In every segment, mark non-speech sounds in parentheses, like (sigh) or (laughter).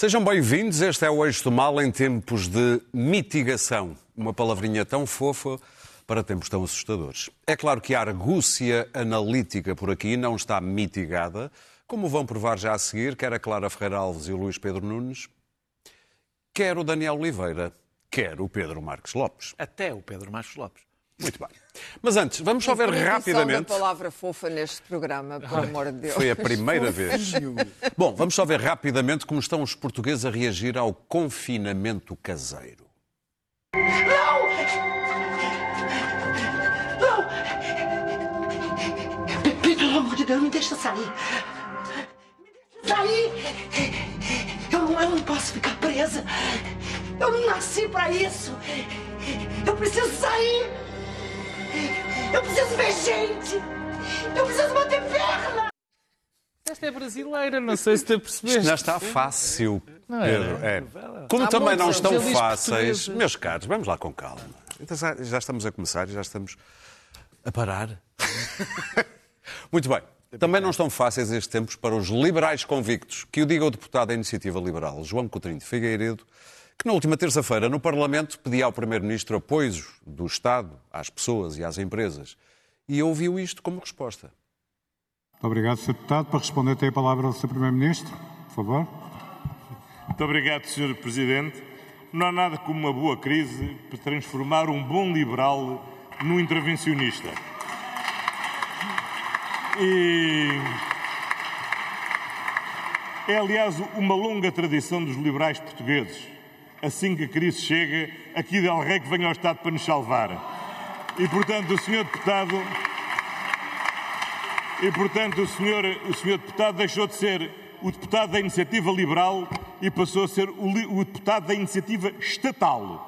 Sejam bem-vindos. Este é o Eixo do Mal em tempos de mitigação. Uma palavrinha tão fofa para tempos tão assustadores. É claro que a argúcia analítica por aqui não está mitigada, como vão provar já a seguir, quer a Clara Ferreira Alves e o Luís Pedro Nunes, quer o Daniel Oliveira, quer o Pedro Marques Lopes. Até o Pedro Marques Lopes. Muito bem. Mas antes, vamos só ver rapidamente. a palavra fofa neste programa, por amor de Deus. Foi a primeira vez. Bom, vamos só ver rapidamente como estão os portugueses a reagir ao confinamento caseiro. Não! Não! Pelo amor de Deus, me deixa sair. Me deixa sair! Eu não, eu não posso ficar presa. Eu não nasci pra isso. Eu preciso sair. Eu preciso ver gente. Eu preciso bater perna. Esta é brasileira, não sei se te percebeste. Isto não está fácil, Não é? Pedro. É. Como Há também não estão fáceis, meus caros, vamos lá com calma. Então, já- já estamos a começar e já estamos a parar. (laughs) Muito bem. Também não estão fáceis estes tempos para os liberais convictos, que o diga o deputado da Iniciativa Liberal, João Coutinho de Figueiredo, que na última terça-feira no Parlamento pedia ao Primeiro-Ministro apoios do Estado às pessoas e às empresas. E ouviu isto como resposta. Muito obrigado, Sr. Deputado. Para responder, tem a palavra o Sr. Primeiro-Ministro, por favor. Muito obrigado, Sr. Presidente. Não há nada como uma boa crise para transformar um bom liberal num intervencionista. É, aliás, uma longa tradição dos liberais portugueses. Assim que a crise chega, aqui Del Rey que venha ao Estado para nos salvar. E, portanto, o Sr. Deputado. E, portanto, o senhor, o senhor deputado deixou de ser o deputado da Iniciativa Liberal e passou a ser o, o deputado da Iniciativa Estatal.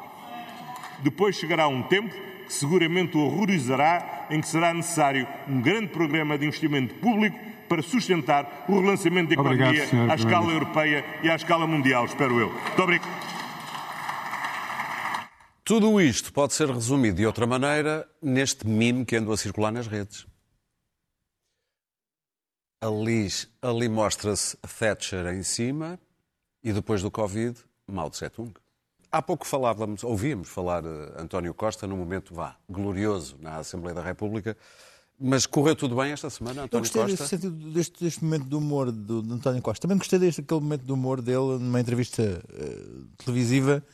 Depois chegará um tempo seguramente o horrorizará, em que será necessário um grande programa de investimento público para sustentar o relançamento da Obrigado, economia senhor à escala europeia e à escala mundial, espero eu. Muito obrigado. Tudo isto pode ser resumido de outra maneira neste meme que andou a circular nas redes. Ali, ali mostra-se Thatcher em cima e depois do Covid, Mao Tse-tung. Há pouco falávamos, ouvíamos falar eh, António Costa num momento, vá, glorioso na Assembleia da República, mas correu tudo bem esta semana, Eu António gostei deste, Costa? sentido, deste, deste momento de humor do, de António Costa. Também gostei deste aquele momento de humor dele numa entrevista eh, televisiva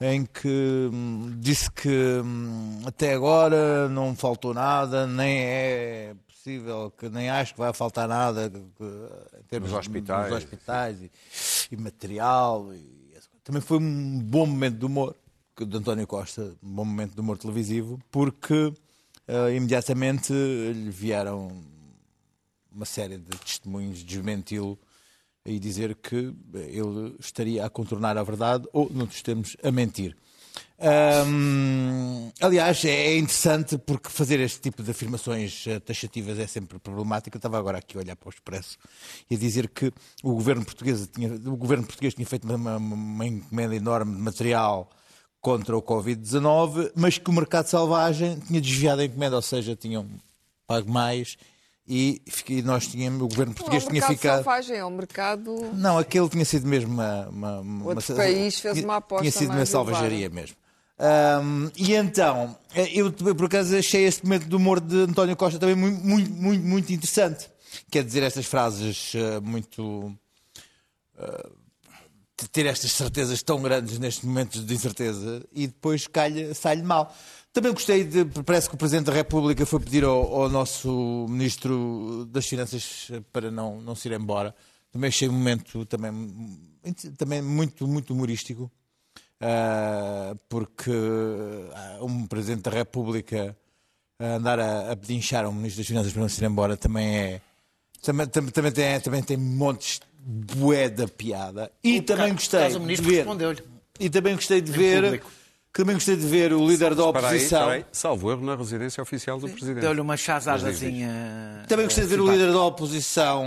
em que hum, disse que hum, até agora não faltou nada, nem é possível, que nem acho que vai faltar nada que- que- em termos Nos hospitais. nos hospitais e, e material. E. também foi um bom momento de humor de António Costa, um bom momento de humor televisivo, porque eh, imediatamente lhe vieram uma série de testemunhos desmenti-lo e dizer que ele estaria a contornar a verdade ou, noutros termos, a mentir. Hum, aliás, é interessante porque fazer este tipo de afirmações eh, taxativas é sempre problemático. Eu estava agora aqui a olhar para o Expresso e a dizer que o governo português tinha, o governo português tinha feito uma, uma- encomenda enorme de material contra o Covid-19, mas que o mercado selvagem tinha desviado a encomenda, ou seja, tinham pago mais e, nós tínhamos, o governo Não é português um tinha ficado. selvagem, é um mercado... Não, aquele tinha sido mesmo uma. uma- Outro uma- país fez uma aposta Tinha sido uma mais salvajaria mesmo. Ahm, e então, eh, eu por acaso achei este momento do humor de António Costa também muito, muito, muito, muito interessante. Quer dizer, estas frases eh, muito. de ter estas certezas tão grandes nestes momentos de incerteza e depois sai-lhe mal. Também gostei de. Parece que o Presidente da República foi pedir ao, ao nosso Ministro das Finanças para não, não se ir embora. Também achei um momento também, também muito, muito humorístico. Ah, porque ah, um Presidente da República a andar a, a pedinchar um Ministro das Finanças para não se ir embora também é. Também, também, também tem, também tem montes de bué da piada. E também Por gostei acaso o de ministro ver. respondeu-lhe. E também gostei de ver. público. Também gostei de ver o líder da Espera aí, oposição. espera aí. Salvo erro na residência oficial do Presidente. Deu-lhe uma chazadazinha. Também gostei de ver o líder da oposição,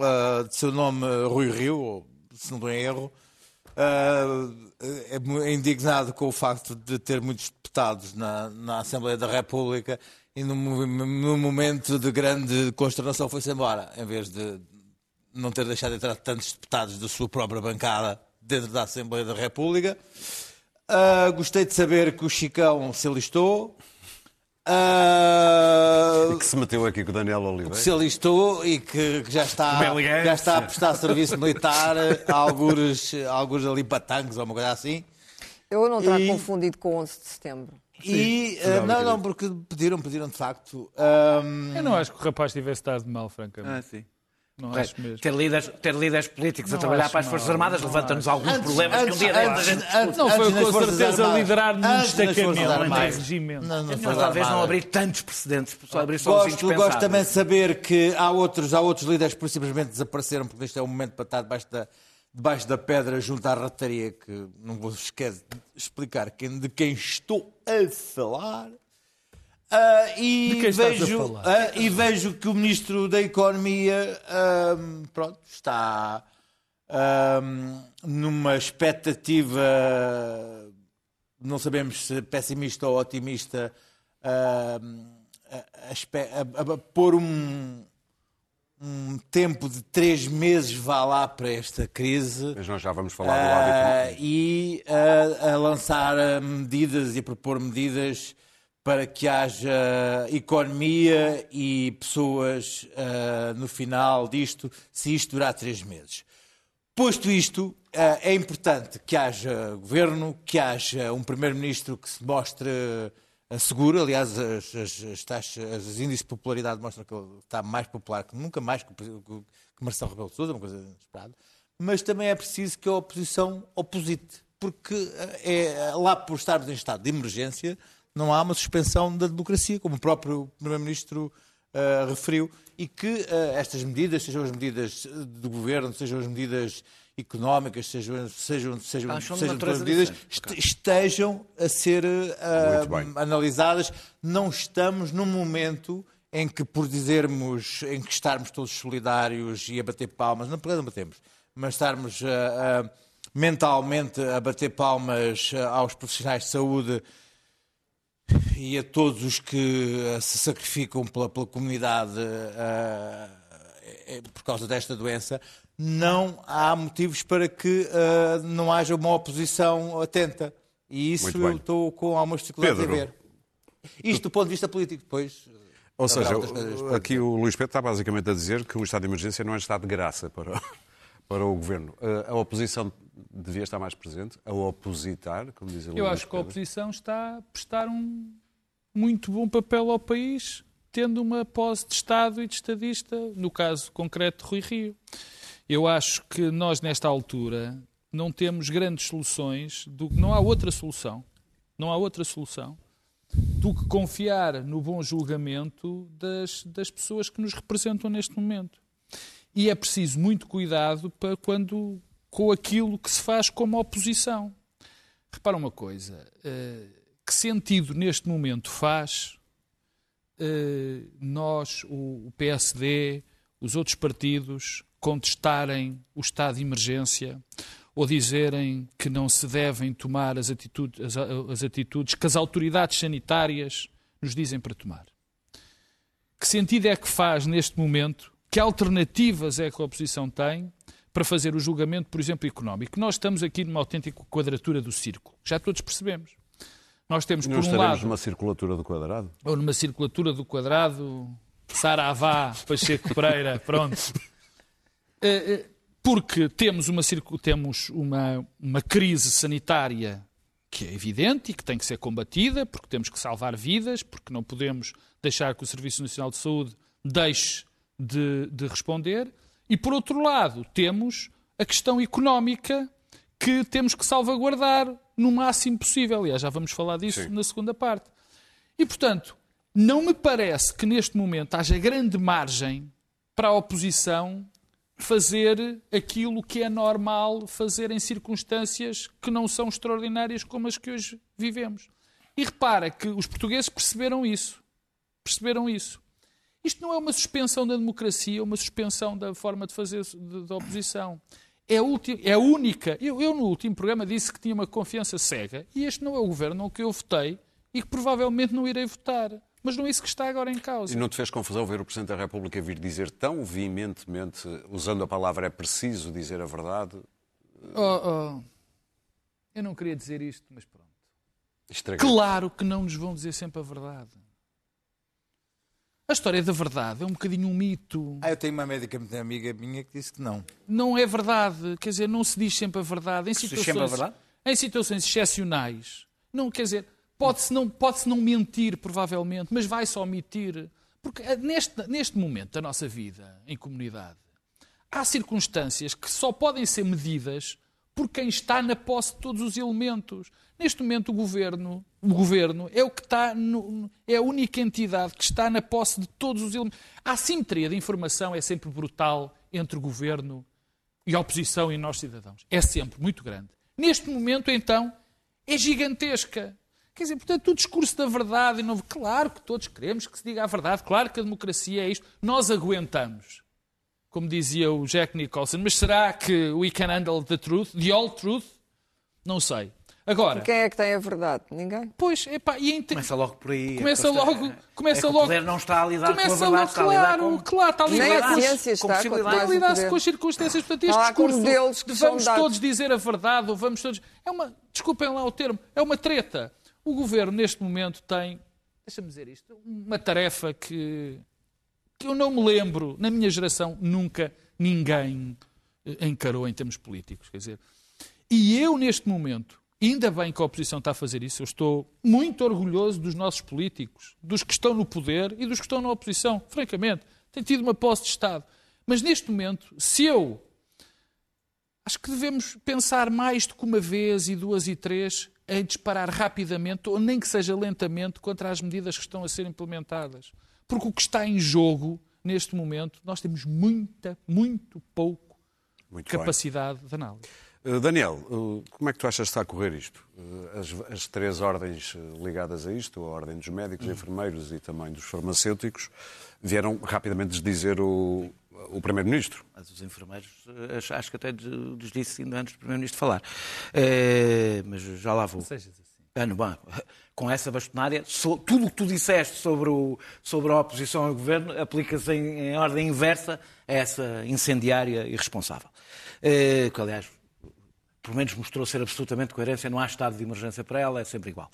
ah, de seu nome Rui Rio, se não estou em erro, ah, é indignado com o facto de ter muitos deputados na, na Assembleia da República e num, mo- num momento de grande consternação foi-se embora, em vez de não ter deixado entrar tantos deputados da sua própria bancada dentro da Assembleia da República. Ah, gostei de saber que o Chicão se alistou. Ah, Que se meteu aqui com o Daniel Oliveira. se alistou e que, que já, está, elegante. já está a prestar serviço militar, alguns, alguns ali patangos ou uma coisa assim. Eu não estar E- confundido com 11 de setembro. E, ah, não, não, porque pediram, pediram de facto. Ahm, Eu não acho que o rapaz tivesse estado mal, francamente. Ah, sim. Não acho mesmo. Ter líderes, ter líderes políticos a Não trabalhar acho para as Forças mal, Armadas não levanta-nos alguns problemas que um dia destes a gente discute. Não foi antes com certeza Armadas. liderar num Antes destacamento, em regimento. Não, não foi melhor talvez não abrir tantos precedentes, só abrir só os Gosto, indispensáveis. gosto também de saber que há outros, há outros líderes que por simplesmente desapareceram, porque este é o momento para estar debaixo da, debaixo da pedra junto à rataria, que não vou esquecer de explicar quem, de quem estou a falar. Ah, e, De quem estás a vejo, falar? ah, e vejo que o Ministro da Economia ahm, pronto, está numa expectativa, não sabemos se pessimista ou otimista, a, a a- a pôr um, um tempo de três meses, vá lá, para esta crise. Mas nós já vamos falar do hábito. e a lançar medidas e a propor medidas para que haja economia e pessoas ah, no final disto, se isto durar três meses. Posto isto, ah, é importante que haja governo, que haja um primeiro-ministro que se mostre ah, seguro. Aliás, as, as, as taxas, os índices de popularidade mostram que ele está mais popular que nunca mais que, que, que Marcelo Rebelo de Sousa, uma coisa inesperada. Mas também é preciso que a oposição oposite, porque é lá por estarmos em estado de emergência não há uma suspensão da democracia, como o próprio primeiro-ministro ah, referiu, e que ah, estas medidas, sejam as medidas do governo, sejam as medidas económicas, sejam, sejam, sejam, sejam todas as medidas, estejam a ser bem. analisadas. Não estamos num momento em que, por dizermos, em que estarmos todos solidários e a bater palmas, não, não batemos, mas estarmos ah, ah, mentalmente a bater palmas aos profissionais de saúde e a todos os que eh, se sacrificam pela, pela comunidade eh, por causa desta doença, não há motivos para que eh, não haja uma oposição atenta. E isso eu estou com algumas dificuldades Pedro. a ver. Isto do ponto de vista político, depois. Ou seja, coisas aqui o Luís Pedro está basicamente a dizer que o estado de emergência não é estado de graça para, (laughs) para o governo. A oposição devia estar mais presente, a opositar, como diz o Eu acho que a oposição está a prestar um muito bom papel ao país, tendo uma pose de Estado e de estadista, no caso concreto de Rui Rio. Eu acho que nós, nesta altura, não temos grandes soluções, do, não há outra solução, não há outra solução do que confiar no bom julgamento das, das pessoas que nos representam neste momento. E é preciso muito cuidado para quando, com aquilo que se faz como oposição. Repara uma coisa, eh, que sentido neste momento faz eh, nós, o PSD, os outros partidos, contestarem o estado de emergência ou dizerem que não se devem tomar as atitudes, as, as atitudes que as autoridades sanitárias nos dizem para tomar? Que sentido é que faz neste momento? Que alternativas é que a oposição tem para fazer o julgamento, por exemplo, económico? Nós estamos aqui numa autêntica quadratura do círculo. Já todos percebemos. Nós temos, por um estaremos lado, numa circulatura do quadrado? ou numa circulatura do quadrado, Saravá, Pacheco Pereira, (laughs) pronto. Eh, eh, Porque temos uma, temos uma, uma crise sanitária que é evidente e que tem que ser combatida, porque temos que salvar vidas, porque não podemos deixar que o Serviço Nacional de Saúde deixe de, de responder. E, por outro lado, temos a questão económica que temos que salvaguardar no máximo possível. Aliás, já vamos falar disso Sim. na segunda parte. E, portanto, não me parece que neste momento haja grande margem para a oposição fazer aquilo que é normal fazer em circunstâncias que não são extraordinárias como as que hoje vivemos. E repara que os portugueses perceberam isso. Perceberam isso. Isto não é uma suspensão da democracia, é uma suspensão da forma de fazer da oposição. É a, ulti- é a única. Eu, eu, no último programa, disse que tinha uma confiança cega e este não é o governo ao que eu votei e que provavelmente não irei votar. Mas não é isso que está agora em causa. E não te fez confusão ver o Presidente da República vir dizer tão veementemente, usando a palavra é preciso dizer a verdade? Oh, oh. Eu não queria dizer isto, mas pronto. Claro que não nos vão dizer sempre a verdade. A história da verdade é um bocadinho um mito. Ah, eu tenho uma médica muito amiga minha que disse que não. Não é verdade. Quer dizer, não se diz sempre a verdade. Em diz situações, sempre a verdade? Em situações excepcionais. Não, quer dizer, pode-se não, pode não mentir, provavelmente, mas vai-se omitir. Porque eh, neste, neste momento da nossa vida em comunidade, há circunstâncias que só podem ser medidas por quem está na posse de todos os elementos. Neste momento, o governo, o governo é o que está no- é a única entidade que está na posse de todos os elementos. A assimetria de informação é sempre brutal entre o governo e a oposição e nós cidadãos. É sempre muito grande. Neste momento, então, é gigantesca. Quer dizer, portanto, o discurso da verdade, e não... claro que todos queremos que se diga a verdade, claro que a democracia é isto. Nós aguentamos como dizia o Jack Nicholson, mas será que we can handle the truth, the all truth? Não sei. Agora, Quem é que tem a verdade? Ninguém. pois, epá, e entre... Começa logo por aí. Começa A questão logo- é- começa é logo- O poder não está a lidar com a Começa verdade, logo, está a lidar claro, com... claro, está a Nem lidar a com, ciência com está, está a poder. com as circunstâncias. Portanto, este com discurso que de vamos dados. todos dizer a verdade ou vamos todos... É uma, desculpem lá o termo, é uma treta. O governo, neste momento, tem, deixa-me dizer isto, uma tarefa que, que eu não me lembro, na minha geração, nunca ninguém eh, encarou em termos políticos. Quer dizer, e eu, neste momento, ainda bem que a oposição está a fazer isso, eu estou muito orgulhoso dos nossos políticos, dos que estão no poder e dos que estão na oposição. Francamente, tem tido uma posse de Estado. Mas neste momento, se eu. Acho que devemos pensar mais do que uma vez e duas e três em disparar rapidamente, ou nem que seja lentamente, contra as medidas que estão a ser implementadas. Porque o que está em jogo, neste momento, nós temos muita, muito pouco Muito bem. capacidade de análise. Uh, Daniel, uh, como é que tu achas que está a correr isto? Uh, As, as três ordens ligadas a isto, a ordem dos médicos, enfermeiros e também dos farmacêuticos, vieram rapidamente desdizer o, o Primeiro-Ministro. Mas os enfermeiros, eh, acho, acho que até lhes disse ainda antes do Primeiro-Ministro falar. Eh, mas já lá vou. Sejas assim. Ah, não, bom, com essa bastonária, tudo o que tu disseste sobre, o, sobre a oposição ao governo aplica-se em, em ordem inversa a essa incendiária irresponsável. Eh, que, aliás, pelo menos mostrou ser absolutamente coerência, não há estado de emergência para ela, é sempre igual.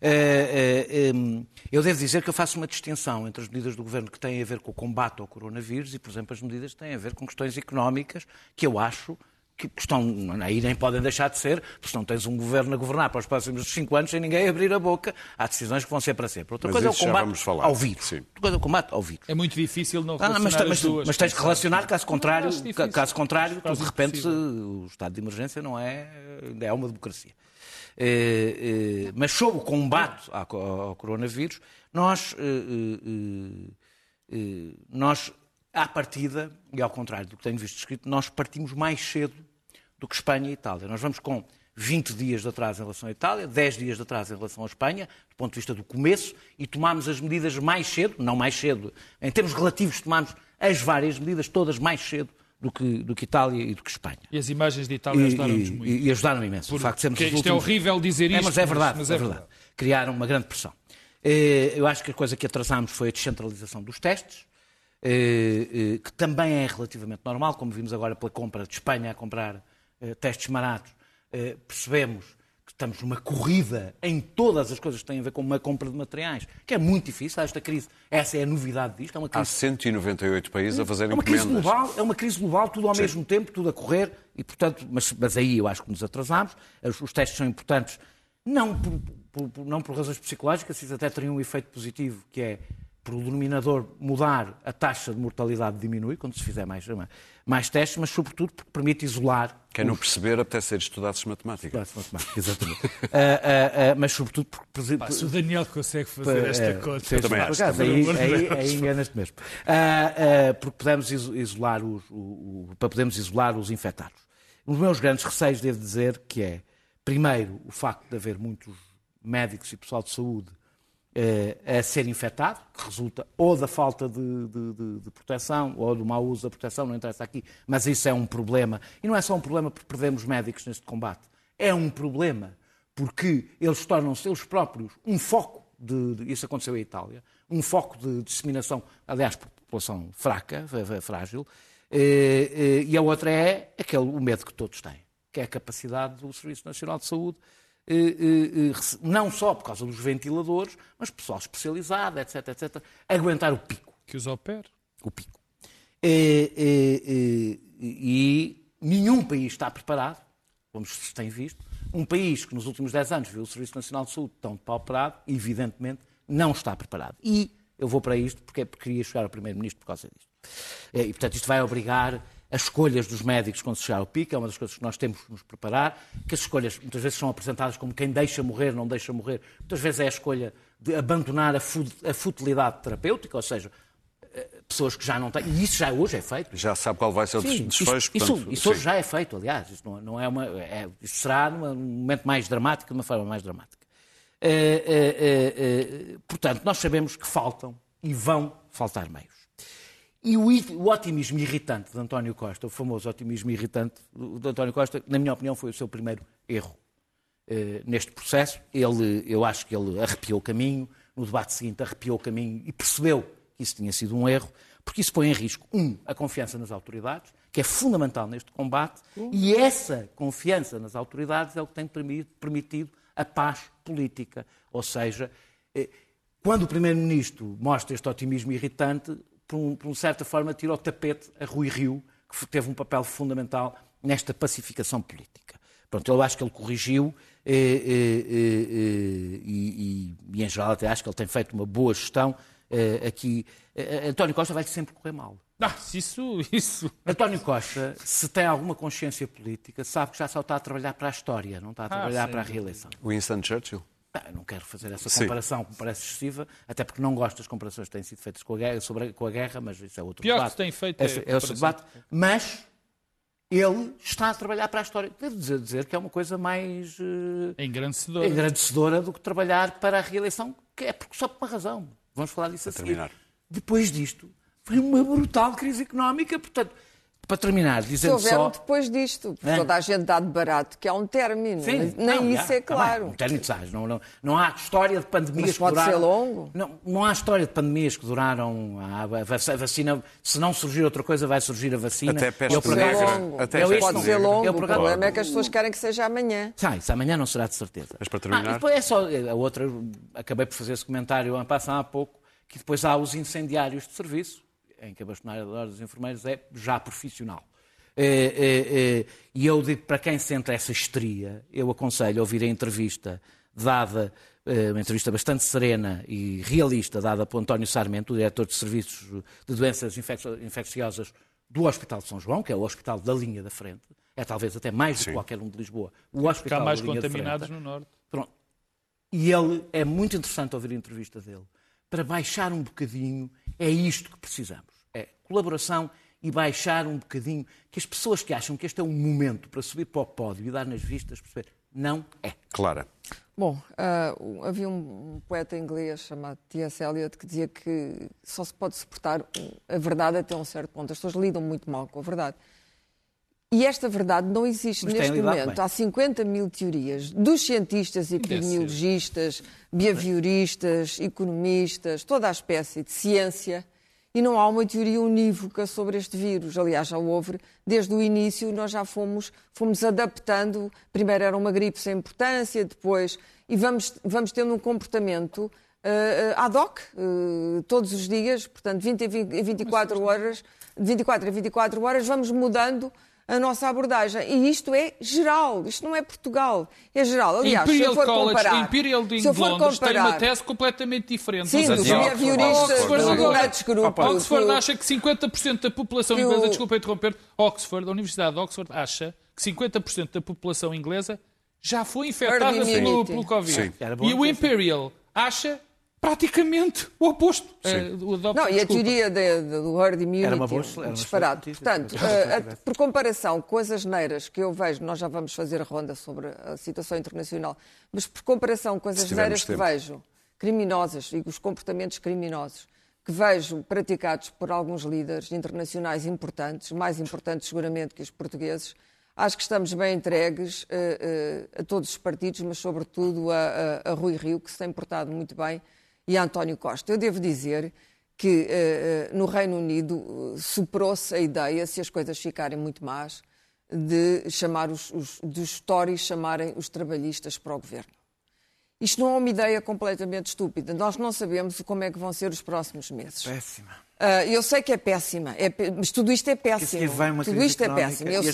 Eh, eh, eu devo dizer que eu faço uma distinção entre as medidas do governo que têm a ver com o combate ao coronavírus e, por exemplo, as medidas que têm a ver com questões económicas que eu acho que estão, aí nem podem deixar de ser, porque se não tens um governo a governar para os próximos cinco anos sem ninguém abrir a boca, há decisões que vão ser para sempre. Outra Mas coisa é o combate ao vírus. sim. Outra coisa é o combate ao vírus. É muito difícil não Ah, relacionar mas, as mas- duas. mas tens que relacionar, caso contrário, caso contrário, tu, de repente impossível. o estado de emergência não é, ainda é uma democracia. Eh, eh, mas sobre o combate ao, ao coronavírus, nós, eh, nós, à partida, e ao contrário do que tenho visto escrito, nós partimos mais cedo do que Espanha e Itália. Nós vamos com 20 dias de atraso em relação à Itália, 10 dias de atraso em relação à Espanha, do ponto de vista do começo, e tomámos as medidas mais cedo, não mais cedo, em termos relativos, tomámos as várias medidas todas mais cedo do que, do que Itália e do que Espanha. E as imagens de Itália ajudaram-nos muito. e ajudaram imenso. o facto sermos os isto é últimos- horrível dizer É, isto, mas é verdade, mas é é verdade. verdade. Criaram uma grande pressão. Eh, Eu acho que a coisa que atrasámos foi a descentralização dos testes, eh, eh, que também é relativamente normal, como vimos agora pela compra de Espanha a comprar testes baratos, eh, percebemos que estamos numa corrida em todas as coisas que têm a ver com uma compra de materiais, que é muito difícil. Esta crise, essa é a novidade disto, é uma Há crise 198 países a fazerem é uma crise encomendas. global, é uma crise global, tudo ao mesmo tempo, tudo a correr, e portanto, mas, mas aí eu acho que nos atrasámos. Os, os testes são importantes, não por, por- por- não por razões psicológicas, isso até teria um efeito positivo, que é por o denominador mudar, a taxa de mortalidade diminui quando se fizer mais, mais testes, mas sobretudo porque permite isolar Quem não perceber, até ser estudados matemática. Classe matemática, exatamente. (laughs) Ah, ah, ah, mas sobretudo porque Pá, se o Daniel consegue fazer esta é, conta. fez- também acho, também. aí, aí, aí enganas-te mesmo. Ah, ah, porque podemos iso- isolar os, o- o- para podermos isolar os infectados. Os meus grandes receios, devo dizer, que é, primeiro, o facto de haver muitos médicos e pessoal de saúde a ser infectado, que resulta ou da falta de, de- de- de proteção ou do mau uso da proteção, não interessa aqui, mas isso é um problema. E não é só um problema porque perdemos médicos neste combate, é um problema porque eles tornam-se eles próprios um foco de, isso aconteceu em Itália, um foco de disseminação, aliás, por população fraca, frágil, eh, eh, e a outra é aquele, o medo que todos têm, que é a capacidade do Serviço Nacional de Saúde, eh, não só por causa dos ventiladores, mas pessoal especializado, etc, etc, aguentar o pico. Que os opere. O pico. E, e nenhum país está preparado, como se tem visto, um país que nos últimos 10 anos viu o Serviço Nacional de Saúde tão depauperado, evidentemente, não está preparado. E eu vou para isto porque, queria chegar ao Primeiro-Ministro por causa disto. É, e, portanto, isto vai obrigar as escolhas dos médicos quando se chegar ao pico, é uma das coisas que nós temos que nos preparar, que as escolhas muitas vezes são apresentadas como quem deixa morrer, não deixa morrer. Muitas vezes é a escolha de abandonar a, futilidade terapêutica, ou seja, eh, pessoas que já não têm. E isso já hoje é feito. Já sabe qual vai ser o sim, desfecho. Isso, portanto, isso, hoje já é feito, aliás. Isso não, não é uma, é, isso será num momento mais dramático, de uma forma mais dramática. É, é, portanto, nós sabemos que faltam e vão faltar meios. E o, o, otimismo irritante de António Costa, o famoso otimismo irritante de António Costa, na minha opinião, foi o seu primeiro erro eh, neste processo. Ele, eu acho que ele arrepiou o caminho, no debate seguinte arrepiou o caminho e percebeu que isso tinha sido um erro, porque isso põe em risco, um, a confiança nas autoridades, que é fundamental neste combate, e essa confiança nas autoridades é o que tem permitido a paz política. Ou seja, eh, quando o Primeiro-Ministro mostra este otimismo irritante, por, um, por uma certa forma, tira o tapete a Rui Rio, que teve um papel fundamental nesta pacificação política. Pronto, eu acho que ele corrigiu e, eh, e, eh, e, e, em geral, até acho que ele tem feito uma boa gestão aqui. António Costa vai sempre correr mal. Ah, isso, isso. António Costa, se tem alguma consciência política, sabe que já só está a trabalhar para a história, não está a ah, trabalhar ah, para a reeleição. Winston Churchill? Ah, não quero fazer essa comparação que me parece excessiva, até porque não gosto das comparações que têm sido feitas com a guerra, sobre, com a guerra mas isso é outro Pior debate. que tem feito é, é outro debate. Mas ele está a trabalhar para a história. Devo dizer, dizer que é uma coisa mais uh, engrandecedora. engrandecedora do que trabalhar para a reeleição, que é porque, só por uma razão. Vamos falar disso a, a seguir. Terminar. Depois disto, foi uma brutal crise económica, portanto, para terminar, dizendo se só... depois disto, porque toda a gente dá de barato, que é um término. Sim, Nem não, isso já, é claro. Tá um término, sabes, não, não, não há história de pandemias Mas pode que duraram... ser longo? Não, não há história de pandemias que duraram... A, vacina, se não surgir outra coisa, vai surgir a vacina. Até peste eu, negra. Até eu, pode ser longo. Eu, o problema é que as pessoas querem que seja amanhã. Ah, isso amanhã não será de certeza. Mas para terminar... Ah, é só... A outra, acabei por fazer esse comentário há pouco, que depois há os incendiários de serviço, em que a bastonária dos enfermeiros é já profissional. É, é, é, e eu digo para quem sente essa histeria, eu aconselho a ouvir a entrevista dada, uma entrevista bastante serena e realista, dada por António Sarmento, o diretor de Serviços de Doenças Infecciosas do Hospital de São João, que é o hospital da linha da frente, é talvez até mais do que qualquer um de Lisboa. O hospital mais da linha contaminados frente, no Norte. Pronto. E ele, é muito interessante ouvir a entrevista dele, para baixar um bocadinho, é isto que precisamos. É colaboração e baixar um bocadinho, que as pessoas que acham que este é um momento para subir para o pódio e dar nas vistas, perceber, não é. Clara. Bom, uh, havia um, um, poeta inglês chamado T.S. Eliot que dizia que só se pode suportar a verdade até um certo ponto. As pessoas lidam muito mal com a verdade. E esta verdade não existe Mas neste momento. Bem. Há 50 mil teorias dos cientistas, epidemiologistas, behavioristas, economistas, toda a espécie de ciência e não há uma teoria unívoca sobre este vírus. Aliás, já houve, desde o início, nós já fomos, fomos adaptando. Primeiro era uma gripe sem importância, depois. E vamos, vamos tendo um comportamento uh, ad hoc, uh, todos os dias, portanto, 20 a 20, 24 horas, de 24 a 24 horas, vamos mudando a nossa abordagem. E isto é geral, isto não é Portugal, é geral. Aliás, Imperial se eu for College, comparar, Imperial de se eu for Londres comparar, tem uma tese completamente diferente. Sim, dos behavioristas do. Oxford acha que 50% da população inglesa, o... desculpa interromper, Oxford, a Universidade de Oxford acha que 50% da população inglesa já foi infectada pelo, pelo Covid. Sim. E o Imperial acha praticamente o oposto. É, o não, e a teoria de, de, do herd immunity era uma boa, era disparado. Portanto, uh, por comparação com as asneiras que eu vejo, nós já vamos fazer a ronda sobre a situação internacional, mas por comparação com as asneiras que vejo, criminosas e os comportamentos criminosos que vejo praticados por alguns líderes internacionais importantes, mais importantes seguramente que os portugueses, acho que estamos bem entregues uh, uh, a todos os partidos, mas sobretudo a, a, a Rui Rio, que se tem portado muito bem e António Costa. Eu devo dizer que eh, no Reino Unido eh, superou-se a ideia, se as coisas ficarem muito más, de chamar os, os dos Tories chamarem os trabalhistas para o governo. Isto não é uma ideia completamente estúpida. Nós não sabemos como é que vão ser os próximos meses. Péssima. Ah, eu sei que é péssima, é mas tudo isto é péssimo. Tudo isto é péssimo, eu sei.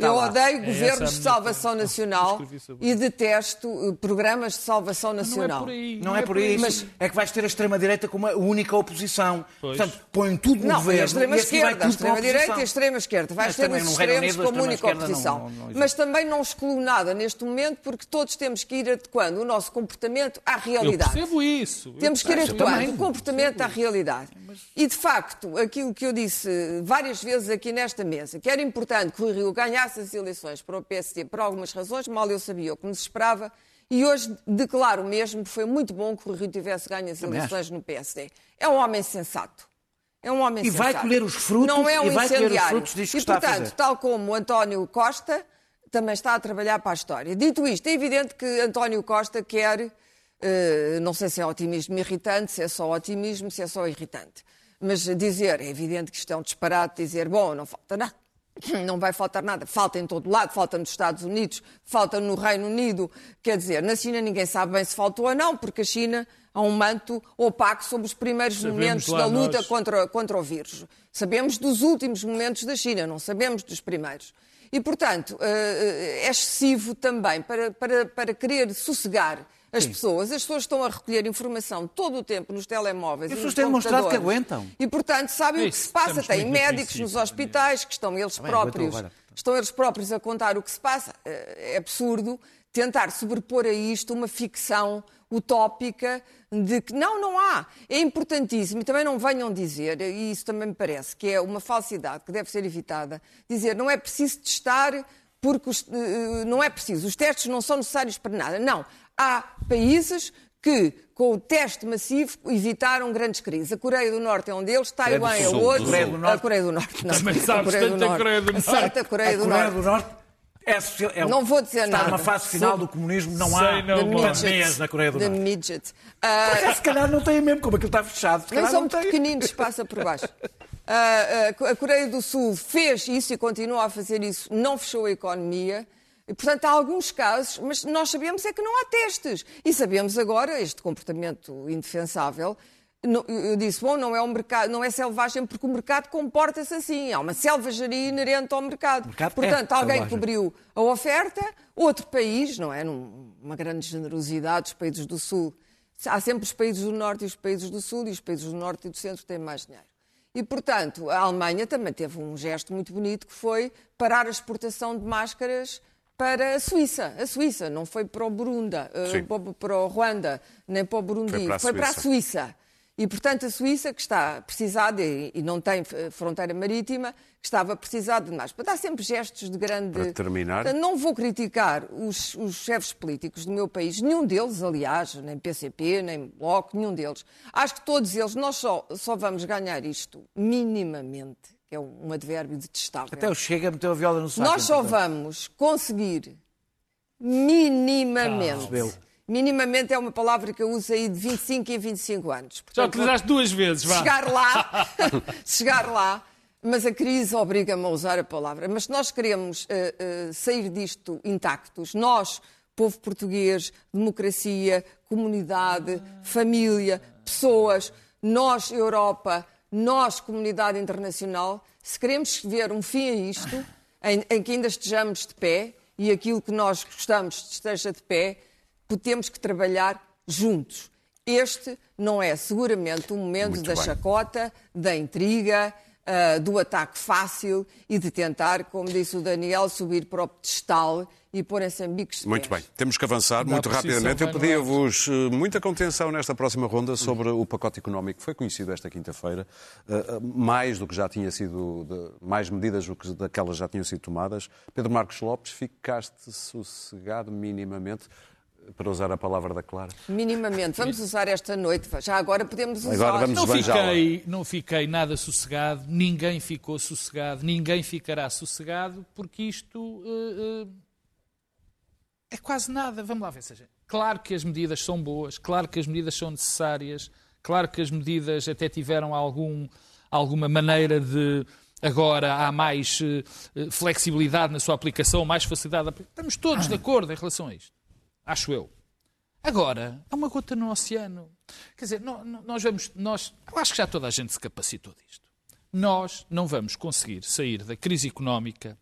eu lá. odeio É governos de salvação nacional e detesto eh, programas de salvação Não é nacional. por aí. Não, é por aí, Mas- é que vais ter a extrema-direita como a única oposição. Pois. Portanto, põem tudo no Não, governo a extrema assim vai esquerda, a extrema-direita e a extrema-esquerda. Vais Mas ter também os extremos como única extrema-esquerda oposição. não- não-. Mas também não excluo nada neste momento, porque todos temos que ir adequando o nosso comportamento à Eu realidade. percebo isso. Eu Temos que ir adequando o comportamento à realidade. E, de facto, aquilo que eu disse várias vezes aqui nesta mesa, que era importante que o Rio ganhasse as eleições para o PSD por algumas razões, mal eu sabia o que nos esperava, e hoje declaro mesmo que foi muito bom que o Rio tivesse ganho as eleições no PSD. É um homem sensato. É um homem E vai sensato. colher os frutos- Não é um e vai colher os incendiário. frutos e, portanto, tal como o António Costa também está a trabalhar para a história. Dito isto, é evidente que António Costa quer, eh, não sei se é otimismo irritante, se é só otimismo, se é só irritante, mas dizer, é evidente que isto é um disparate, dizer, bom, não falta nada. (laughs) Não vai faltar nada, falta em todo lado, falta nos Estados Unidos, falta no Reino Unido. Quer dizer, na China ninguém sabe bem se faltou ou não, porque a China há um manto opaco sobre os primeiros Sabemos momentos da luta nós. contra, contra o vírus. Sabemos dos últimos momentos da China, não sabemos dos primeiros. E, portanto, eh, é excessivo também para, para, para querer sossegar as pessoas. As pessoas estão a recolher informação todo o tempo nos telemóveis. As e pessoas nos têm demonstrado que aguentam. E, portanto, sabem o que Isso, se passa. Têm médicos nos hospitais que estão eles aguentou próprios. Estão eles próprios a contar o que se passa. Eh, É absurdo tentar sobrepor a isto uma ficção utópica de que não, não há. É importantíssimo e também não venham dizer, e isso também me parece que é uma falsidade que deve ser evitada, dizer não é preciso testar porque os- eh, não é preciso, os testes não são necessários para nada. Não. Há países que, com o teste massivo, evitaram grandes crises. A Coreia do Norte é um deles, Taiwan é Sul, outro. Coreia do Norte. A Coreia do Norte, não. Também A sabes Coreia do Norte. Coreia do Norte. Aceita a Coreia a do Coreia Norte. do Norte é, social- é- Não vou dizer está nada. numa fase final Sou- do comunismo, não Sei, há pandemias na Coreia do The Norte. midget. É, se calhar não tem mesmo, como aquilo está fechado. São não muito tem. pequeninos, passa por baixo. (laughs) A Coreia do Sul fez isso e continua a fazer isso, não fechou a economia. E, portanto, há alguns casos, mas nós sabemos é que não há testes. E sabemos agora este comportamento indefensável. Eu disse, bom, não é, um mercado, não é selvagem porque o mercado comporta-se assim. Há uma selvageria inerente ao mercado. mercado é Portanto, alguém selvagem. cobriu a oferta, outro país, não é? Numa grande generosidade, os países do Sul. Há sempre os países do Norte e os países do Sul, e os países do Norte e do Centro têm mais dinheiro. E, portanto, a Alemanha também teve um gesto muito bonito que foi parar a exportação de máscaras para a Suíça. A Suíça, não foi para o Burundi, eh, Sim. para o- Ruanda, nem para o Burundi, Foi para a foi para a Suíça. E, portanto, a Suíça, que está precisada, e, não tem eh, fronteira marítima, que estava a precisar de mais. Para dar sempre gestos de grande. Para terminar. Portanto, não vou criticar os, os chefes políticos do meu país, nenhum deles, aliás, nem PCP, nem Bloco, nenhum deles. Acho que todos eles, nós só, só vamos ganhar isto minimamente, que é um, advérbio detestável. Até o Chega meteu a viola no saco. Nós só entretanto. vamos conseguir minimamente. Percebeu. Minimamente é uma palavra que eu uso aí de 25 em 25 anos. Já Portanto, utilizaste duas vezes, vá. chegar lá, (laughs) (laughs) chegar lá, mas a crise obriga-me a usar a palavra. Mas se nós queremos eh, eh, sair disto intactos, nós, povo português, democracia, comunidade, família, pessoas, nós, Europa, nós, comunidade internacional, se queremos ver um fim a isto, em, em que ainda estejamos de pé e aquilo que nós gostamos esteja de pé, temos que trabalhar juntos. Este não é seguramente o momento Muito da bem. chacota, da intriga, ah, do ataque fácil e de tentar, como disse o Daniel, subir para o pedestal e porem-se em bicos de Muito pés. bem, temos que avançar Dá muito rapidamente. Eu pedia-vos eh, muita contenção nesta próxima ronda sobre o pacote económico que foi conhecido esta quinta-feira, eh, eh, mais do que já tinha sido, mais medidas do que daquelas já tinham sido tomadas. Pedro Marcos Lopes, ficaste sossegado minimamente, para usar a palavra da Clara. Minimamente. Vamos usar esta noite. Já agora podemos usar. Agora vamos Não fiquei, não fiquei nada sossegado, ninguém ficou sossegado, ninguém ficará sossegado, porque isto eh, eh, é quase nada. Vamos lá ver se a gente. Claro que as medidas são boas, claro que as medidas são necessárias, claro que as medidas até tiveram algum, alguma maneira de. Agora há mais eh, flexibilidade na sua aplicação, mais facilidade. Estamos todos de acordo em relação a isto. Acho eu. Agora, é uma gota no oceano. Quer dizer, nó- nó- nós vamos. Nós, eu acho que já toda a gente se capacitou disto. Nós não vamos conseguir sair da crise económica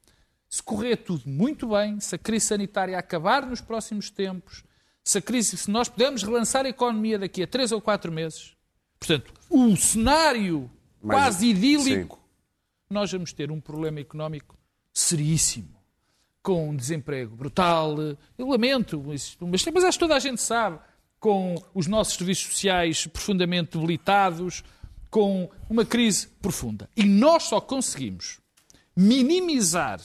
se correr tudo muito bem, se a crise sanitária acabar nos próximos tempos, se, a crise, se nós pudermos relançar a economia daqui a três ou quatro meses. Portanto, o cenário Mais- quase idílico, nós vamos ter um problema económico seríssimo com um desemprego brutal. Eu lamento, mas, mas acho que toda a gente sabe, com os nossos serviços sociais profundamente debilitados, com uma crise profunda. E nós só conseguimos minimizar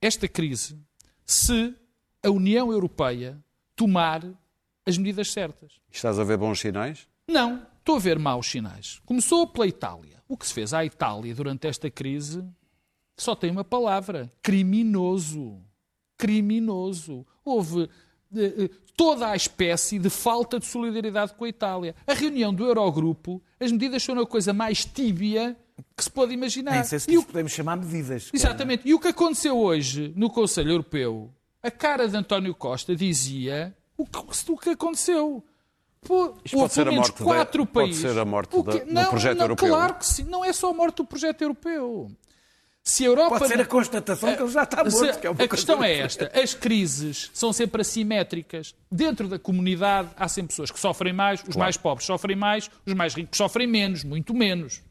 esta crise se a União Europeia tomar as medidas certas. Estás a ver bons sinais? Não, estou a ver maus sinais. Começou pela Itália. O que se fez à Itália durante esta crise só tem uma palavra: criminoso. Criminoso. Houve eh, eh, toda a espécie de falta de solidariedade com a Itália. A reunião do Eurogrupo, as medidas foram a coisa mais tíbia que se pode imaginar. Nem sei se E o podemos chamar medidas. Exatamente. E o que aconteceu hoje no Conselho Europeu, a cara de António Costa dizia o que, o que aconteceu. Pô, Isto houve pode ser pelo a menos morte da- quatro pode países. ser a morte da- do não, projeto não, europeu. Claro que sim. Não é só a morte do projeto europeu. Se a Europa Pode ser a constatação que ele já está Se- morto. que é uma a questão coisa é esta: as crises são sempre assimétricas. Dentro da comunidade há sempre pessoas que sofrem mais, os mais pobres sofrem mais, os mais ricos sofrem menos, muito menos.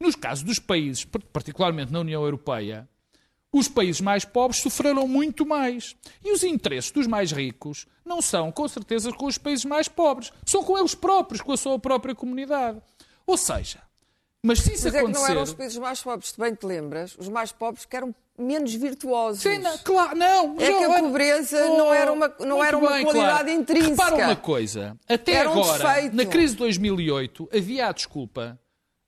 Nos casos dos países, par- particularmente na União Europeia, os países mais pobres sofreram muito mais. E os interesses dos mais ricos não são, com certeza, com os países mais pobres. São com eles próprios, com a sua própria comunidade. Ou seja, mas se isso Mas é que acontecer... não eram os países mais pobres, se bem te lembras, os mais pobres que eram menos virtuosos. Sim, não, claro, não. É que a pobreza não era uma- não muito era uma qualidade intrínseca. Repara uma coisa. Até Era um agora, defeito. na crise de 2008, havia a desculpa,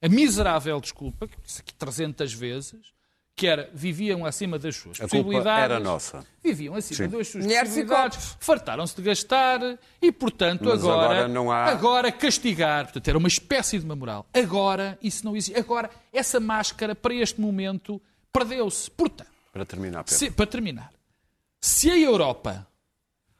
a miserável desculpa, que disse aqui 300 vezes, que era, viviam acima das suas A culpa possibilidades. era nossa. Viviam acima Sim. das suas Mulheres possibilidades, fartaram-se de gastar e, portanto, Mas agora, agora não há- agora castigar. Portanto, era uma espécie de uma moral. Agora, isso não existe. Agora, essa máscara, para este momento, perdeu-se. Portanto, Para terminar, Pedro. se- para terminar, se a Europa,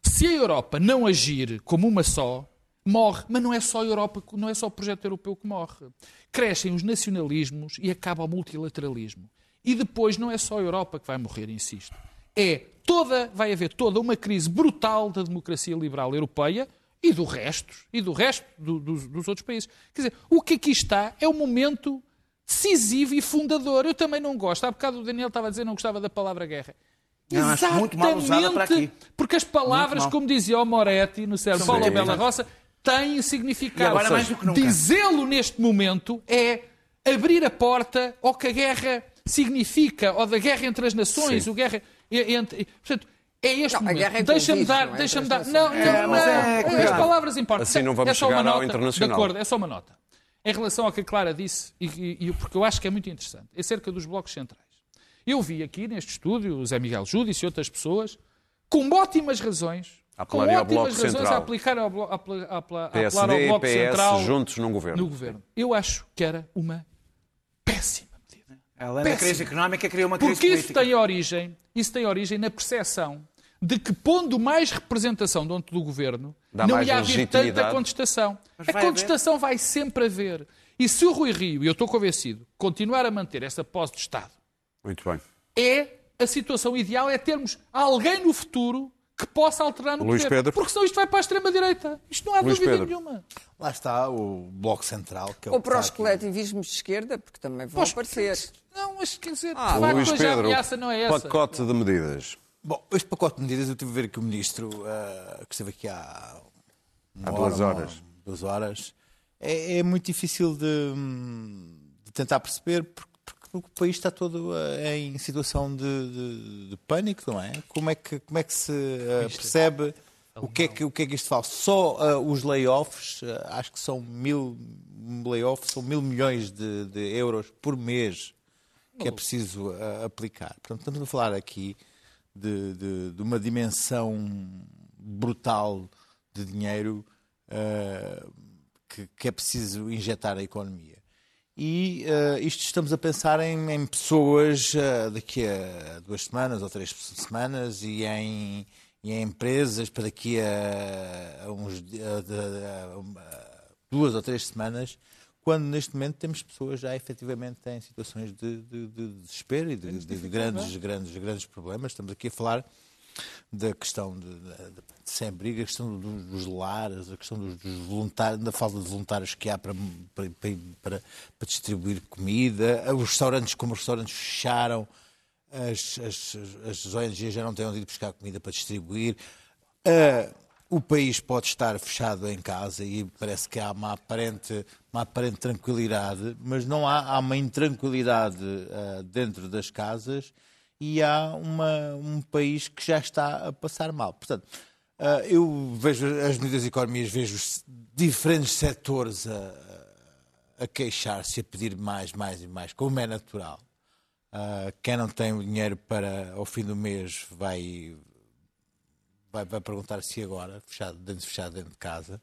se a Europa não agir como uma só, morre. Mas não é só a Europa, não é só o projeto europeu que morre. Crescem os nacionalismos e acaba o multilateralismo. E depois não é só a Europa que vai morrer, insisto. É toda, vai haver toda uma crise brutal da democracia liberal europeia e do resto, e do resto do- dos, dos outros países. Quer dizer, o que aqui está é o momento decisivo e fundador. Eu também não gosto. Há bocado o Daniel estava a dizer que não gostava da palavra guerra. Não, acho muito mal usada para aqui. Porque as palavras, como dizia o Moretti no Sérgio Paulo Bela. Roça, têm significado. Do. Dizê-lo neste momento é abrir a porta ao que a guerra significa, ou da guerra entre as nações, Sim. o guerra entre. Portanto, é este Não, a momento. é Deixa-me o vírus, dar, não é deixa-me dar. as Não, não, É, não. é, as palavras importam. Assim não vamos é só uma chegar ao nota. internacional. De acordo, é só uma nota. Em relação ao que a Clara disse, e, e- e porque eu acho que é muito interessante, é acerca dos blocos centrais. Eu vi aqui neste estúdio o Zé Miguel Júdice e outras pessoas com ótimas razões, A com ao ótimas Bloco razões Central. a aplicar ao, blo- a a apla- a apelar ao PSD e Bloco PS Central juntos num governo. no governo. Eu acho que era uma péssima medida. Além da crise económica, criou uma crise Porque isso política. tem origem, isso tem origem na percepção de que pondo mais representação dentro do governo, Dá não ia haver tanta contestação. Mas a vai contestação vai sempre haver. E se o Rui Rio, e eu estou convencido, continuar a manter essa posse de Estado, Muito bem. é a situação ideal é termos alguém no futuro que possa alterar no Luís poder. Pedro. Porque senão isto vai para a extrema-direita. Isto não há Luís dúvida Pedro. nenhuma. Lá está o Bloco Central. Que é o Ou para os coletivismos de esquerda, porque também vão aparecer. Não, mas quer dizer, de Ah, facto, Luís hoje a Pedro, ameaça não é essa. pacote de medidas. Bom, este pacote de medidas, eu tive a ver que o Ministro, ah, que esteve aqui há, uma Há duas hora, horas. uma- duas horas, é, é muito difícil de, de tentar perceber porque, porque o país está todo ah, em situação de, de- de pânico, não é? Como é que, como é que se ah, percebe o que, é que, o que é que isto faz? Só ah, os layoffs, ah, acho que são mil layoffs, são mil milhões de, de euros por mês que é preciso aplicar. Portanto, estamos a falar aqui de, de- de uma dimensão brutal de dinheiro uh, que, que, é preciso injetar a economia. E uh, isto estamos a pensar em, em pessoas uh, daqui a duas semanas ou três semanas e em, e em empresas para daqui a, a uns a, a, duas ou três semanas, quando neste momento temos pessoas já efetivamente em situações de, de, de desespero e de, de, grandes, grandes, grandes problemas. Estamos aqui a falar da questão de, de, de sem abrigo, a questão dos, dos lares, a questão dos, dos, voluntários, da falta de voluntários que há para, para, para, para distribuir comida, os restaurantes como os restaurantes fecharam, as, as, as ONGs já não têm onde ir buscar comida para distribuir. Uh, o país pode estar fechado em casa e parece que há uma aparente, uma aparente tranquilidade, mas não há, há uma intranquilidade uh, dentro das casas e há uma, um país que já está a passar mal. Portanto, uh, eu vejo as medidas económicas, vejo diferentes setores a, a queixar-se, a pedir mais, mais e mais, como é natural. Uh, quem não tem o dinheiro para ao fim do mês vai, vai, vai perguntar se agora, fechado, dentro, fechado dentro de casa.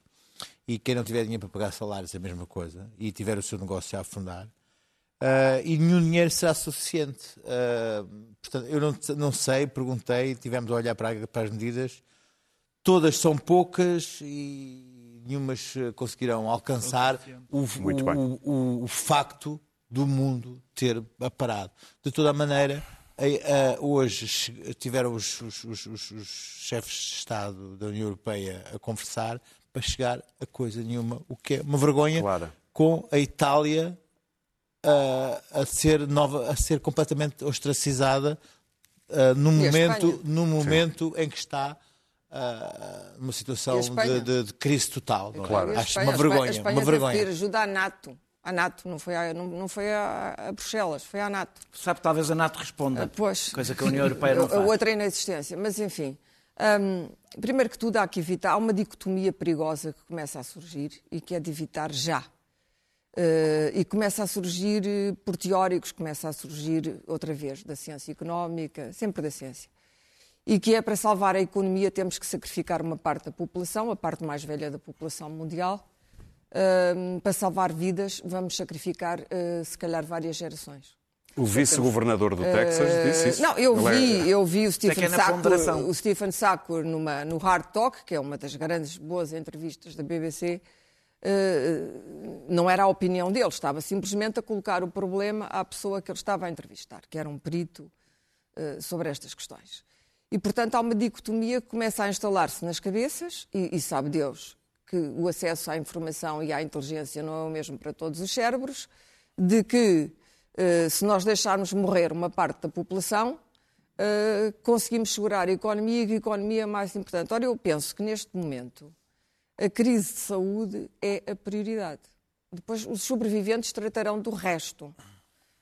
E quem não tiver dinheiro para pagar salários é a mesma coisa. E tiver o seu negócio a afundar Uh, e nenhum dinheiro será suficiente. Uh, portanto, eu não, não sei, perguntei, tivemos a olhar para, para, as medidas, todas são poucas e nenhumas conseguirão alcançar o, o, o, o, facto do mundo ter parado. De toda a maneira, hoje tiveram os, os, os, os, chefes de Estado da União Europeia a conversar para chegar a coisa nenhuma, o que é uma vergonha claro. com a Itália a, a, ser, nova, a ser completamente ostracizada uh, no, momento, no momento em que está uh, numa situação de, de, de, crise total. Claro. Acho uma vergonha. A Espanha uma vergonha. pedir ajuda à NATO. A NATO, não foi a, não, não foi a, a, Bruxelas, foi a NATO. Sabe, talvez a NATO responda. Uh, pois. Coisa que a União Europeia não (laughs) faz. A outra é inexistência. Mas, enfim, um, primeiro que tudo, há que evitar. Há uma dicotomia perigosa que começa a surgir e que é de evitar já. Uh, e começa a surgir eh, por teóricos, começa a surgir outra vez da ciência económica, sempre da ciência. E que é para salvar a economia temos que sacrificar uma parte da população, a parte mais velha da população mundial. Uh, para salvar vidas, vamos sacrificar, uh, se calhar, várias gerações. O vice-governador do Texas disse isso. Não, eu vi, é... eu vi o Stephen Sackur, o Stephen Sackur numa, no Hard Talk, que é uma das grandes boas entrevistas da BBC, não era a opinião dele, estava simplesmente a colocar o problema à pessoa que ele estava a entrevistar, que era um perito eh, sobre estas questões. E, portanto, há uma dicotomia que começa a instalar-se nas cabeças, e, e, sabe Deus que o acesso à informação e à inteligência não é o mesmo para todos os cérebros, de que eh, se nós deixarmos morrer uma parte da população, conseguimos segurar a economia e a economia é mais importante. Ora, eu penso que neste momento a crise de saúde é a prioridade. Depois os sobreviventes tratarão do resto.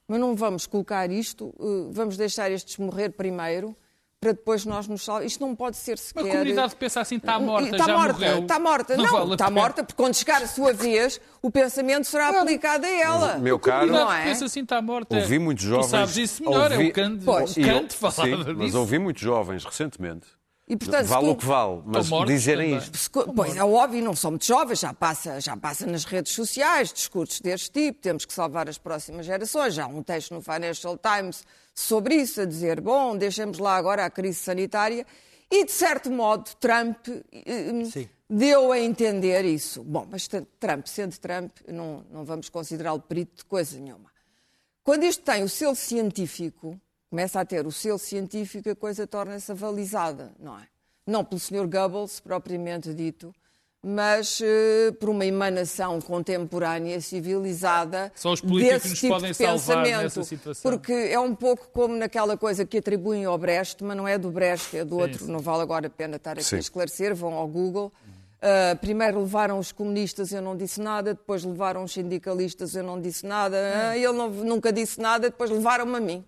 Mas não vamos colocar isto, eh, vamos deixar estes morrer primeiro para depois nós nos salvar. Isto não pode ser sequer... Uma comunidade pensa assim, está morta, está já morta, morreu. Está morta, não, não está morta, porque quando chegar a sua vez, o pensamento será aplicado a ela. Meu caro, não é? pensa assim, está morta. Ouvi muitos jovens... Tu sabes isso melhor, ouvi... é o Kant, pois. Kant falava sim, disso. Mas ouvi muitos jovens, recentemente, e, portanto, vale o que vale, mas dizerem isto. Pois é óbvio, não são muito jovens, já passa, já passa nas redes sociais, discursos deste tipo, temos que salvar as próximas gerações. Já há um texto no Financial Times sobre isso, a dizer, bom, deixemos lá agora a crise sanitária. E, de certo modo, Trump eh, Sim. deu a entender isso. Bom, mas Trump, sendo Trump, não, não vamos considerá-lo perito de coisa nenhuma. Quando isto tem o selo científico, começa a ter o selo científico, a coisa torna-se avalizada, não é? Não pelo Sr. Goebbels, propriamente dito, mas uh, por uma emanação contemporânea, civilizada, São os políticos desse que nos tipo podem de pensamento. nessa situação. Porque é um pouco como naquela coisa que atribuem ao Brecht, mas não é do Brecht, é do sim, outro, sim. não vale agora a pena estar aqui sim. a esclarecer, vão ao Google. Uh, primeiro levaram os comunistas, eu não disse nada, depois levaram os sindicalistas, eu não disse nada, uh, ele não, nunca disse nada, depois levaram-me a mim.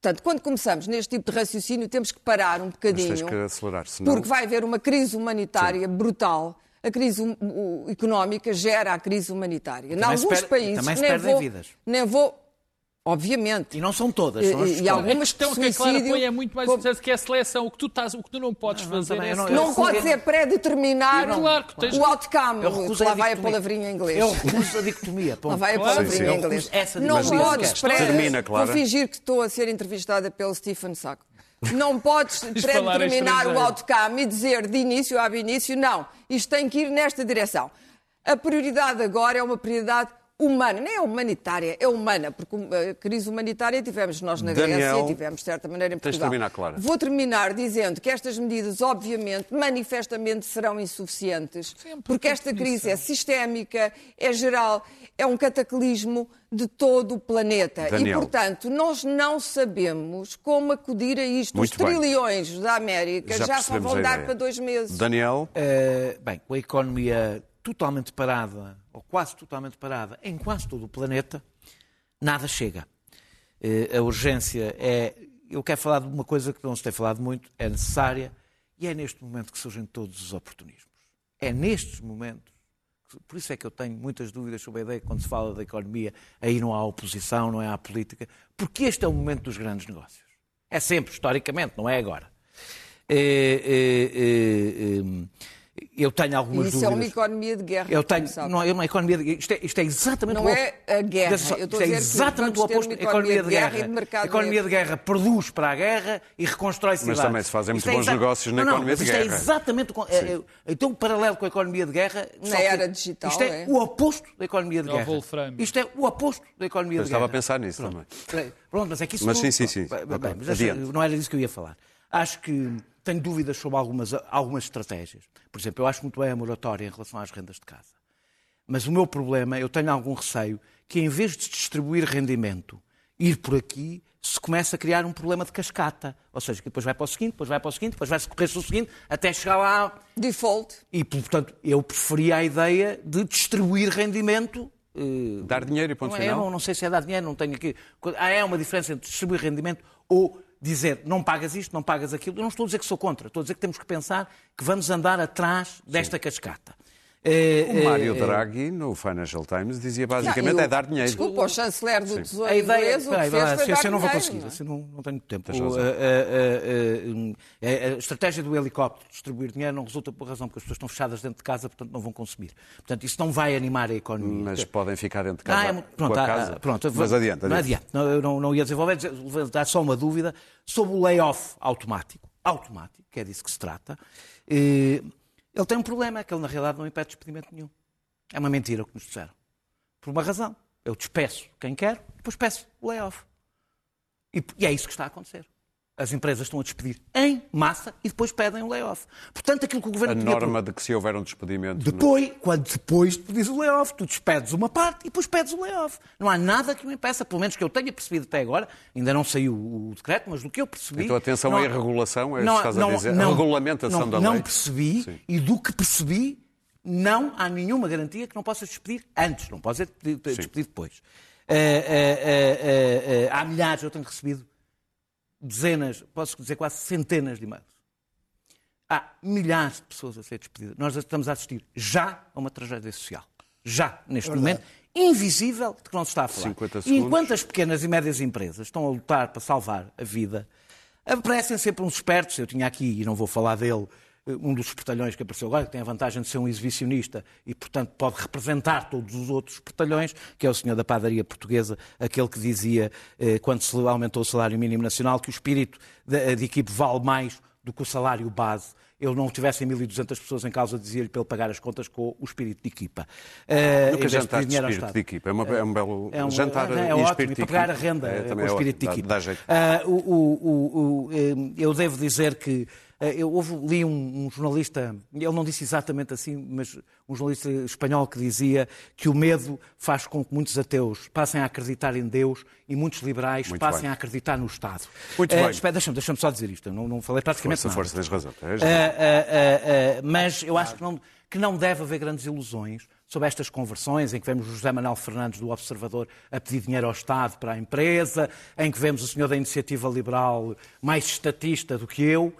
Portanto, quando começamos neste tipo de raciocínio, temos que parar um bocadinho. Mas tens que acelerar, senão... Porque vai haver uma crise humanitária Sim. brutal. A crise económica gera a crise humanitária. Em alguns per... países. Também se perdem vou, vidas. Nem vou. Obviamente. E não são todas, são as E- e algumas A questão que a Clara suicídio- põe é muito mais com- interessante que é a seleção. O que tu, estás, o que tu não podes Não, fazer também é não- seleção. Não pode ser pré-determinar Eu Claro que tens- o outcome. Eu recuso Lá vai a palavrinha em inglês. Eu recuso a dicotomia. ponto. Lá vai a palavrinha Sim, em inglês. Essa não podes pré... Termina, Clara. Vou fingir que estou a ser entrevistada pelo Stephen Sacco. Não podes (laughs) pré-determinar o outcome e dizer de início ab início, não, isto tem que ir nesta direção. A prioridade agora é uma prioridade humana, nem é humanitária, é humana, porque a crise humanitária tivemos nós na Daniel, Grécia, tivemos de certa maneira em tens de Portugal. terminar, Clara. Vou terminar dizendo que estas medidas, obviamente, manifestamente serão insuficientes, porque esta crise é sistémica, é geral, é um cataclismo de todo o planeta. Daniel. E, portanto, nós não sabemos como acudir a isto. Muito Os bem. trilhões da América Já já, só vão dar para dois meses. Daniel, Uh, bem, com a economia totalmente parada, ou quase totalmente parada, em quase todo o planeta, nada chega. Uh, a urgência é. Eu quero falar de uma coisa que não se tem falado muito, é necessária, e é neste momento que surgem todos os oportunismos. É nestes momentos. Por isso é que eu tenho muitas dúvidas sobre a ideia que, quando se fala da economia, aí não há oposição, não é há política, porque este é o momento dos grandes negócios. É sempre, historicamente, não é agora. É, é, é, eu tenho algumas E isso é dúvidas. uma economia de guerra. Eu tenho, não é uma economia de, isto, é, isto é exatamente Não o é a guerra. Deixa só- Eu estou isto é a exatamente o oposto da economia de guerra. e de mercado a economia de guerra produz para a guerra e reconstrói cidades. também se fazem Isto muito bons exa- negócios na Não, não, economia mas de isto é guerra. exatamente o é- é- então o paralelo com a economia de guerra Na era digital, Isto é, é. o oposto da economia de É guerra. Isto é o oposto da economia eu de estava a guerra. pensar nisso Pronto. também. Pronto, mas é que isso Mas não- sim, sim, sim. Bem, mas não era disso que eu ia falar. Acho que tenho dúvidas sobre algumas, algumas estratégias. Por exemplo, eu acho muito bem a moratória em relação às rendas de casa. Mas o meu problema, eu tenho algum receio que em vez de distribuir rendimento, ir por aqui, se começa a criar um problema de cascata. Ou seja, que depois vai para o seguinte, depois vai para o seguinte, depois vai-se correr-se o seguinte, até chegar lá. Default. E, portanto, eu preferia a ideia de distribuir rendimento. eh, Dar dinheiro e ponto não, é, final. não, não sei se é dar dinheiro, não tenho aqui. Ah, é uma diferença entre distribuir rendimento ou dizer não pagas isto, não pagas aquilo. Eu não estou a dizer que sou contra, estou a dizer que temos que pensar que vamos andar atrás desta cascata. Eh, O Mário eh, Draghi, no Financial Times, dizia basicamente Não, eu- é dar dinheiro. Desculpa, o chanceler do Tesouro A ideia. inglês o que fez vai foi dar eu não vou dinheiro, conseguir, não é? assim não, não tenho tempo. A, a- a- a- a estratégia do helicóptero de distribuir dinheiro não resulta por razão porque as pessoas estão fechadas dentro de casa, portanto não vão consumir. Portanto, isso não vai animar a economia. Mas podem ficar dentro de Ah, casa é muito- pronto, com a casa. ah, pronto, Mas vou- adiante, Não, adiante. Não, eu não, não ia desenvolver, levantar só uma dúvida sobre o layoff automático. Automático, que é disso que se trata. Eh, Ele tem um problema, é que ele na realidade não impede despedimento nenhum. É uma mentira o que nos disseram. Por uma razão. Eu despeço quem quer, depois peço o layoff. E, e é isso que está a acontecer. As empresas estão a despedir em massa e depois pedem o layoff. Portanto, aquilo que o A governo podia norma de que se houver um despedimento. depois, quando depois dizes o layoff, tu despedes uma parte e depois pedes o layoff. Não há nada que me impeça, pelo menos que eu tenha percebido até agora, ainda não saiu o decreto, mas do que eu percebi. Então, atenção não- à irregulação, é que estás a dizer? A regulamentação não, da Não lei. percebi Sim. e do que percebi, não há nenhuma garantia que não possas despedir antes, não podes despedir, despedir depois. Eh, eh, eh, há milhares, eu tenho recebido dezenas, posso dizer quase centenas de e-mails. Há milhares de pessoas a ser despedidas. Nós estamos a assistir já a uma tragédia social. Já, neste momento, invisível, de que não se está a falar. 50 E enquanto as pequenas e médias empresas estão a lutar para salvar a vida, aparecem sempre uns espertos. Eu tinha aqui, e não vou falar dele, um dos espertalhões que apareceu agora, que tem a vantagem de ser um exibicionista e, portanto, pode representar todos os outros espertalhões, que é o senhor da padaria portuguesa, aquele que dizia, eh, quando se aumentou o salário mínimo nacional, que o espírito de, de equipe vale mais do que o salário base. Ele não tivesse 1.200 pessoas em causa, dizia-lhe para ele pagar as contas com o espírito de equipa. Eh, em Nunca vez de espírito de equipa. É, uma- é um belo É um- jantar é e ótimo, espírito e para pagar a renda É, o é espírito de equipa. dá- Dá jeito. Ah, o- o- o- eh, eu devo dizer que eh, eu houve, li um, um jornalista, ele não disse exatamente assim, mas um jornalista espanhol que dizia que o medo faz com que muitos ateus passem a acreditar em Deus e muitos liberais Muito passem bem. a acreditar no Estado. Muito Eh, bem. espera, Deixa-me deixa só dizer isto, eu não, não falei praticamente Força, nada. força, tens razão. Tens razão. ah, ah, mas eu acho que não, que não deve haver grandes ilusões sobre estas conversões, em que vemos o José Manuel Fernandes do Observador a pedir dinheiro ao Estado para a empresa, em que vemos o senhor da Iniciativa Liberal mais estatista do que eu.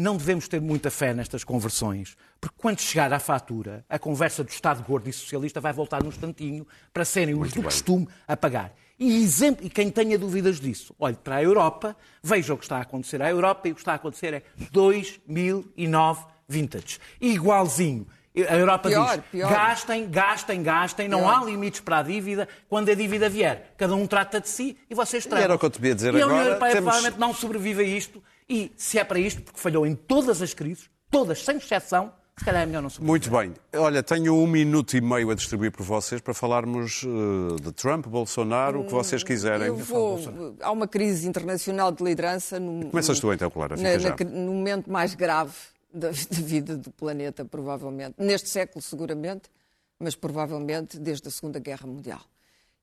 Não devemos ter muita fé nestas conversões, porque quando chegar à fatura, a conversa do Estado gordo e socialista vai voltar num instantinho para serem os do bem. costume a pagar. E, exemplo, e quem tenha dúvidas disso, olhe para a Europa, veja o que está a acontecer à Europa e o que está a acontecer é 2009 vintage. Igualzinho. A Europa Pior, diz, pior. gastem, gastem, gastem, não Pior. há limites para a dívida. Quando a dívida vier, cada um trata de si e vocês tratam. era o que eu te ia dizer E a União agora, Europeia temos- provavelmente não sobrevive a isto. E se é para isto, porque falhou em todas as crises, todas, sem exceção, se calhar é melhor não sobreviver. Muito bem. Olha, tenho um minuto e meio a distribuir por vocês para falarmos eh, de Trump, Bolsonaro, o que vocês quiserem. Eu vou, há uma crise internacional de liderança no, Começas tu então, Clara, fica na- já. no momento mais grave da, da vida do planeta, provavelmente. Neste século, seguramente, mas provavelmente desde a Segunda Guerra Mundial.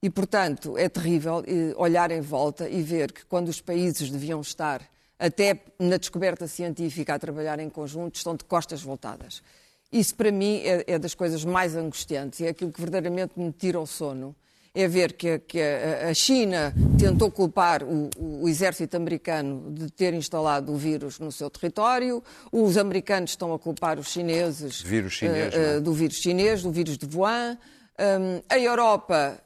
E, portanto, é terrível eh, olhar em volta e ver que quando os países deviam estar, até na descoberta científica, a trabalhar em conjunto, estão de costas voltadas. Isso, para mim, é, é das coisas mais angustiantes e é aquilo que verdadeiramente me tira o sono. É ver que, a- que a, a China tentou culpar o, o- exército americano de ter instalado o vírus no seu território, os americanos estão a culpar os chineses Vírus chinês, eh, não é? eh, do vírus chinês, do vírus de Wuhan. Hum, a Europa,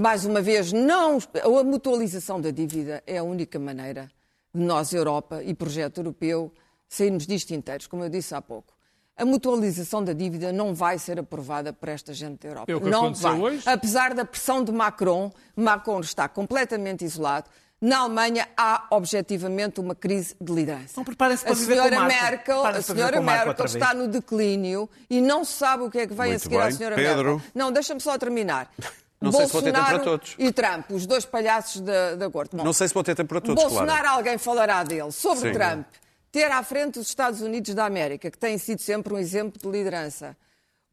mais uma vez, não. A mutualização da dívida é a única maneira nós, Europa e projeto europeu, sairmos disto inteiros, como eu disse há pouco. A mutualização da dívida não vai ser aprovada por esta gente da Europa. É o que não vai. hoje. Apesar da pressão de Macron, Macron está completamente isolado. Na Alemanha há objetivamente uma crise de liderança. Então preparem-se para a senhora. Merkel, a senhora Merkel está no declínio e não se sabe o que é que vem a Muito seguir à bem. senhora Pedro. Merkel. Não, deixa-me só terminar. Não sei se vou ter tempo Bolsonaro para todos. E Trump, os dois palhaços da, da corte. Bom, Não sei se vou ter tempo para todos, Bolsonaro, Clara. alguém falará dele. Sobre Sim. Trump, ter à frente os Estados Unidos da América, que tem sido sempre um exemplo de liderança,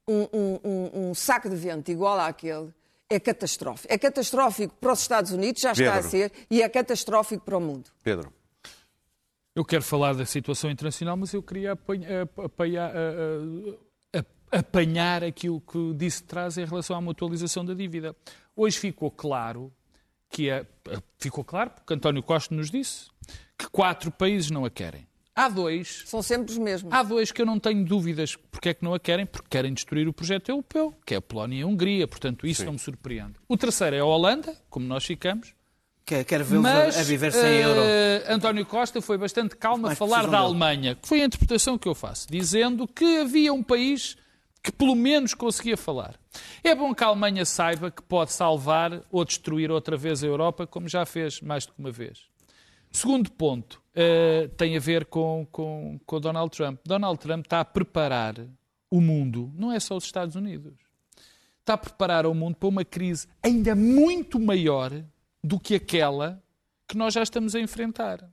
um, um- um- um saco de vento igual àquele, é catastrófico. É catastrófico para os Estados Unidos, já está a Pedro. ser, e é catastrófico para o mundo. Pedro. Eu quero falar da situação internacional, mas eu queria apanha- ap- apanhar, a- a- a- apanhar aquilo que disse de trás em relação à mutualização da dívida. Hoje ficou claro que é, ficou claro, porque António Costa nos disse, que quatro países não a querem. Há dois São sempre os mesmos. Há dois que eu não tenho dúvidas porque é que não a querem, porque querem destruir o projeto europeu, que é a Polónia e a Hungria, portanto isso não me surpreende. O terceiro é a Holanda, como nós ficamos, Quer, quer vê-los a, a viver sem eh, euro. António Costa foi bastante calmo a falar da dele. Alemanha, que foi a interpretação que eu faço, dizendo que havia um país que pelo menos conseguia falar. É bom que a Alemanha saiba que pode salvar ou destruir outra vez a Europa, como já fez mais do que uma vez. Segundo ponto eh, tem a ver com, com, com Donald Trump. Donald Trump está a preparar o mundo, não é só os Estados Unidos, está a preparar o mundo para uma crise ainda muito maior do que aquela que nós já estamos a enfrentar.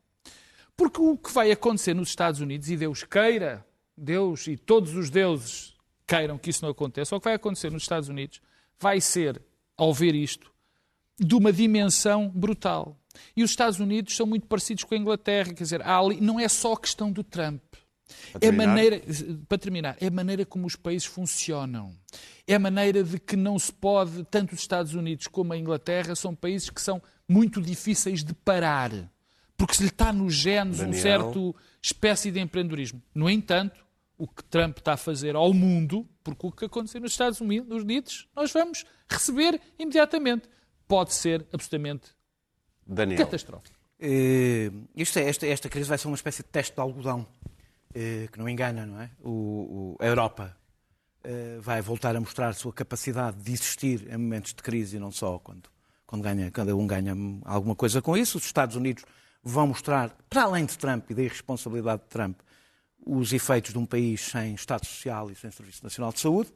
Porque o que vai acontecer nos Estados Unidos, e Deus queira, Deus e todos os deuses queiram que isso não aconteça, o que vai acontecer nos Estados Unidos vai ser, ao ver isto, de uma dimensão brutal. E os Estados Unidos são muito parecidos com a Inglaterra, quer dizer, ali- não é só a questão do Trump. É a maneira, para terminar, é a maneira como os países funcionam. É a maneira de que não se pode, tanto os Estados Unidos como a Inglaterra, são países que são muito difíceis de parar. Porque se lhe está nos genes um Daniel. certo espécie de empreendedorismo. No entanto, o que Trump está a fazer ao mundo, porque o que acontecer nos Estados Unidos, nós vamos receber imediatamente. Pode ser absolutamente Daniel. catastrófico. Eh, isto é, esta, esta crise vai ser uma espécie de teste de algodão, eh, que não engana, não é? O, o- a Europa eh, vai voltar a mostrar a sua capacidade de existir em momentos de crise e não só quando, quando ganha, cada um ganha alguma coisa com isso. Os Estados Unidos vão mostrar, para além de Trump e da irresponsabilidade de Trump, os efeitos de um país sem Estado Social e sem Serviço Nacional de Saúde.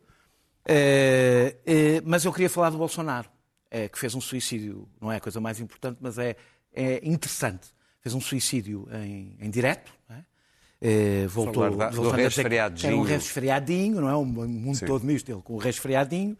Eh, eh, mas eu queria falar do Bolsonaro, eh, que fez um suicídio, não é a coisa mais importante, mas é, é interessante. Fez um suicídio em, em direto, é? Voltou, da- do resfriadinho. Era um resfriadinho, não é? O mundo Sim. todo nisto, ele com o resfriadinho.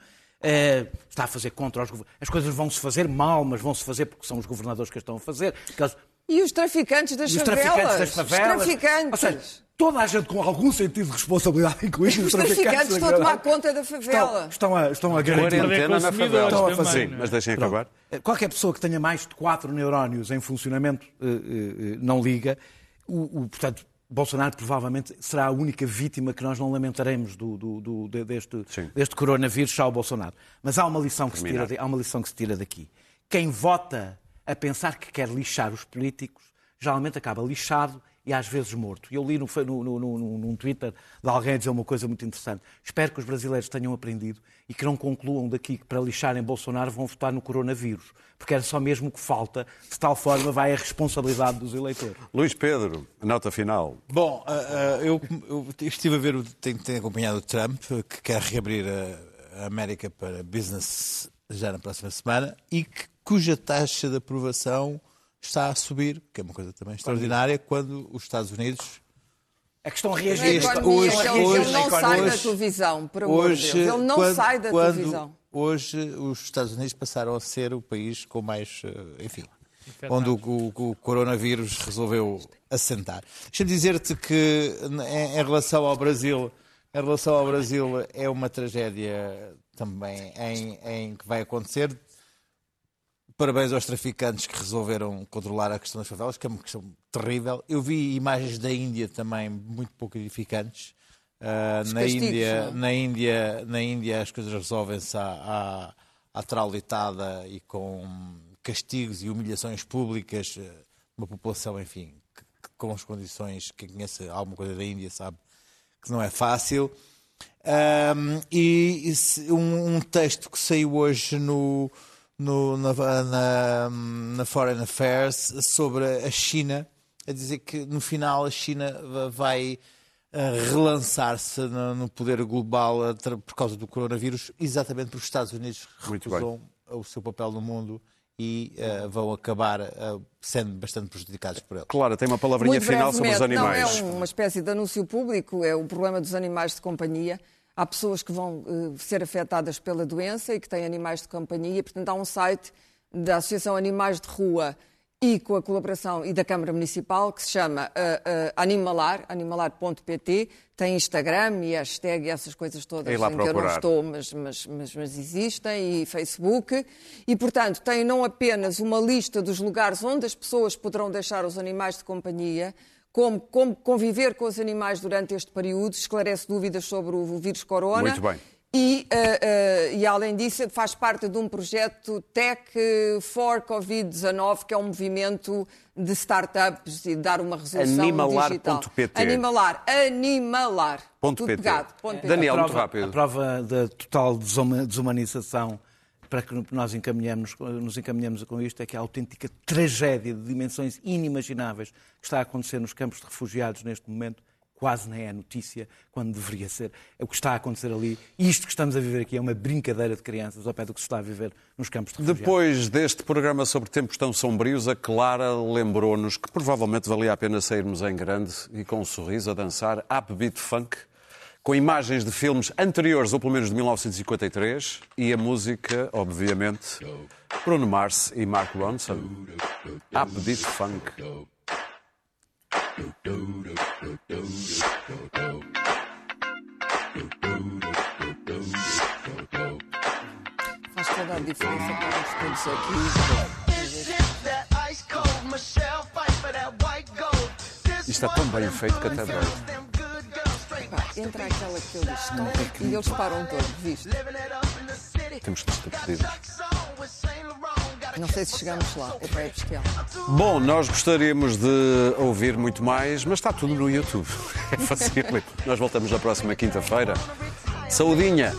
está a fazer contra os governadores. As coisas vão-se fazer mal, mas vão-se fazer porque são os governadores que as estão a fazer. eles- E os traficantes das e os favelas? traficantes das favelas. Os traficantes. Ou seja, toda a gente com algum sentido de responsabilidade, (laughs) incluindo os traficantes estão a tomar conta da Estão, favela. estão, a, estão a garantir. Quarentena na favela. Estão a fazer. Sim, mas deixem acabar. Eh, Qualquer pessoa que tenha mais de quatro neurónios em funcionamento eh, eh, não liga. O, o- portanto, Bolsonaro provavelmente será a única vítima que nós não lamentaremos do, do- do- de- deste, Sim. deste coronavírus, já o Bolsonaro. Mas há uma lição que se tira, há uma lição que se tira daqui, quem vota a pensar que quer lixar os políticos, geralmente acaba lixado e às vezes morto. E eu li no, no, no, no, num Twitter de alguém a dizer uma coisa muito interessante. Espero que os brasileiros tenham aprendido e que não concluam daqui que para lixarem Bolsonaro vão votar no coronavírus, porque era só mesmo o que falta, de tal forma vai a responsabilidade dos eleitores. Luís Pedro, nota final. Bom, uh, uh, eu, eu, estive a ver, o, tenho, tenho, acompanhado o Trump, que quer reabrir a, a América para business já na próxima semana e que, cuja taxa de aprovação está a subir, que é uma coisa também extraordinária, quando os Estados Unidos. É que estão a reagir. Este, hoje, ele, hoje, ele não sai hoje, da televisão, por amor hoje, de Deus. Ele não quando, sai da quando, televisão. Hoje os Estados Unidos passaram a ser o país com mais, eh, enfim, onde o, o, o, coronavírus resolveu assentar. Deixa-me dizer-te que em, em, relação ao Brasil, em relação ao Brasil é uma tragédia também em, em que vai acontecer Parabéns aos traficantes que resolveram controlar a questão das favelas, que é uma questão terrível. Eu vi imagens da Índia também muito pouco edificantes. Uh, na, Índia, na, Índia, na Índia as coisas resolvem-se à, à, à traulitada e com castigos e humilhações públicas. Ah, uma população, enfim, que, que, com as condições, quem conhece alguma coisa da Índia sabe que não é fácil. Um, e um, um texto que saiu hoje no, no, na, na, na, Foreign Affairs sobre a China, a dizer que no final a China vai eh, relançar-se no, no, poder global por causa do coronavírus, exatamente porque os Estados Unidos recusam o seu papel no mundo e uh, vão acabar uh, sendo bastante prejudicados por ele. Claro, tem uma palavrinha Muito final sobre os animais. Não, é uma espécie de anúncio público, é o problema dos animais de companhia. Há pessoas que vão uh, ser afetadas pela doença e que têm animais de companhia. Portanto, há um site da Associação Animais de Rua e com a colaboração e da Câmara Municipal que se chama uh, uh, Animalar, animalar.pt, tem Instagram e hashtag e essas coisas todas em procurar. que eu não estou, mas, mas, mas, mas, existem, e Facebook. E, portanto, tem não apenas uma lista dos lugares onde as pessoas poderão deixar os animais de companhia, como, como conviver com os animais durante este período, esclarece dúvidas sobre o vírus corona. Muito bem. E, uh, uh, e, além disso, faz parte de um projeto Tech for Covid-19, que é um movimento de startups e de dar uma resolução Animalar. digital. PT. Animalar. Animalar. Ponto Tudo pegado. Ponto PT. Daniel, a prova, muito rápido. A prova da total desumanização para que nós encaminhamos, nos encaminhamos com isto é que a autêntica tragédia de dimensões inimagináveis que está a acontecer nos campos de refugiados neste momento quase nem é notícia, quando deveria ser. É o que está a acontecer ali. Isto que estamos a viver aqui é uma brincadeira de crianças ao pé do que se está a viver nos campos de refugiados. Depois deste programa sobre tempos tão sombrios, a Clara lembrou-nos que provavelmente valia a pena sairmos em grande e com um sorriso a dançar Upbeat Funk com imagens de filmes anteriores, ou pelo menos de 1953, e a música, obviamente, Bruno Mars e Mark Ronson. Upbeat Funk. Faz toda a diferença para os todos aqui. Isto está tão bem feito que até dói. Entra aquela que eles estão e eles param todos, viste? Temos que estar pedidos. Não sei se chegamos lá, é para é bestial. Bom, nós gostaríamos de ouvir muito mais, mas está tudo no YouTube. (laughs) É fácil. Nós voltamos na próxima quinta-feira. Saudinha!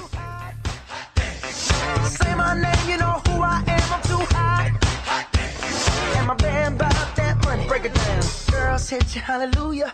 Say my name, you know who I am, I'm too hot. And my band about that money, break it down. Girls hit you, hallelujah.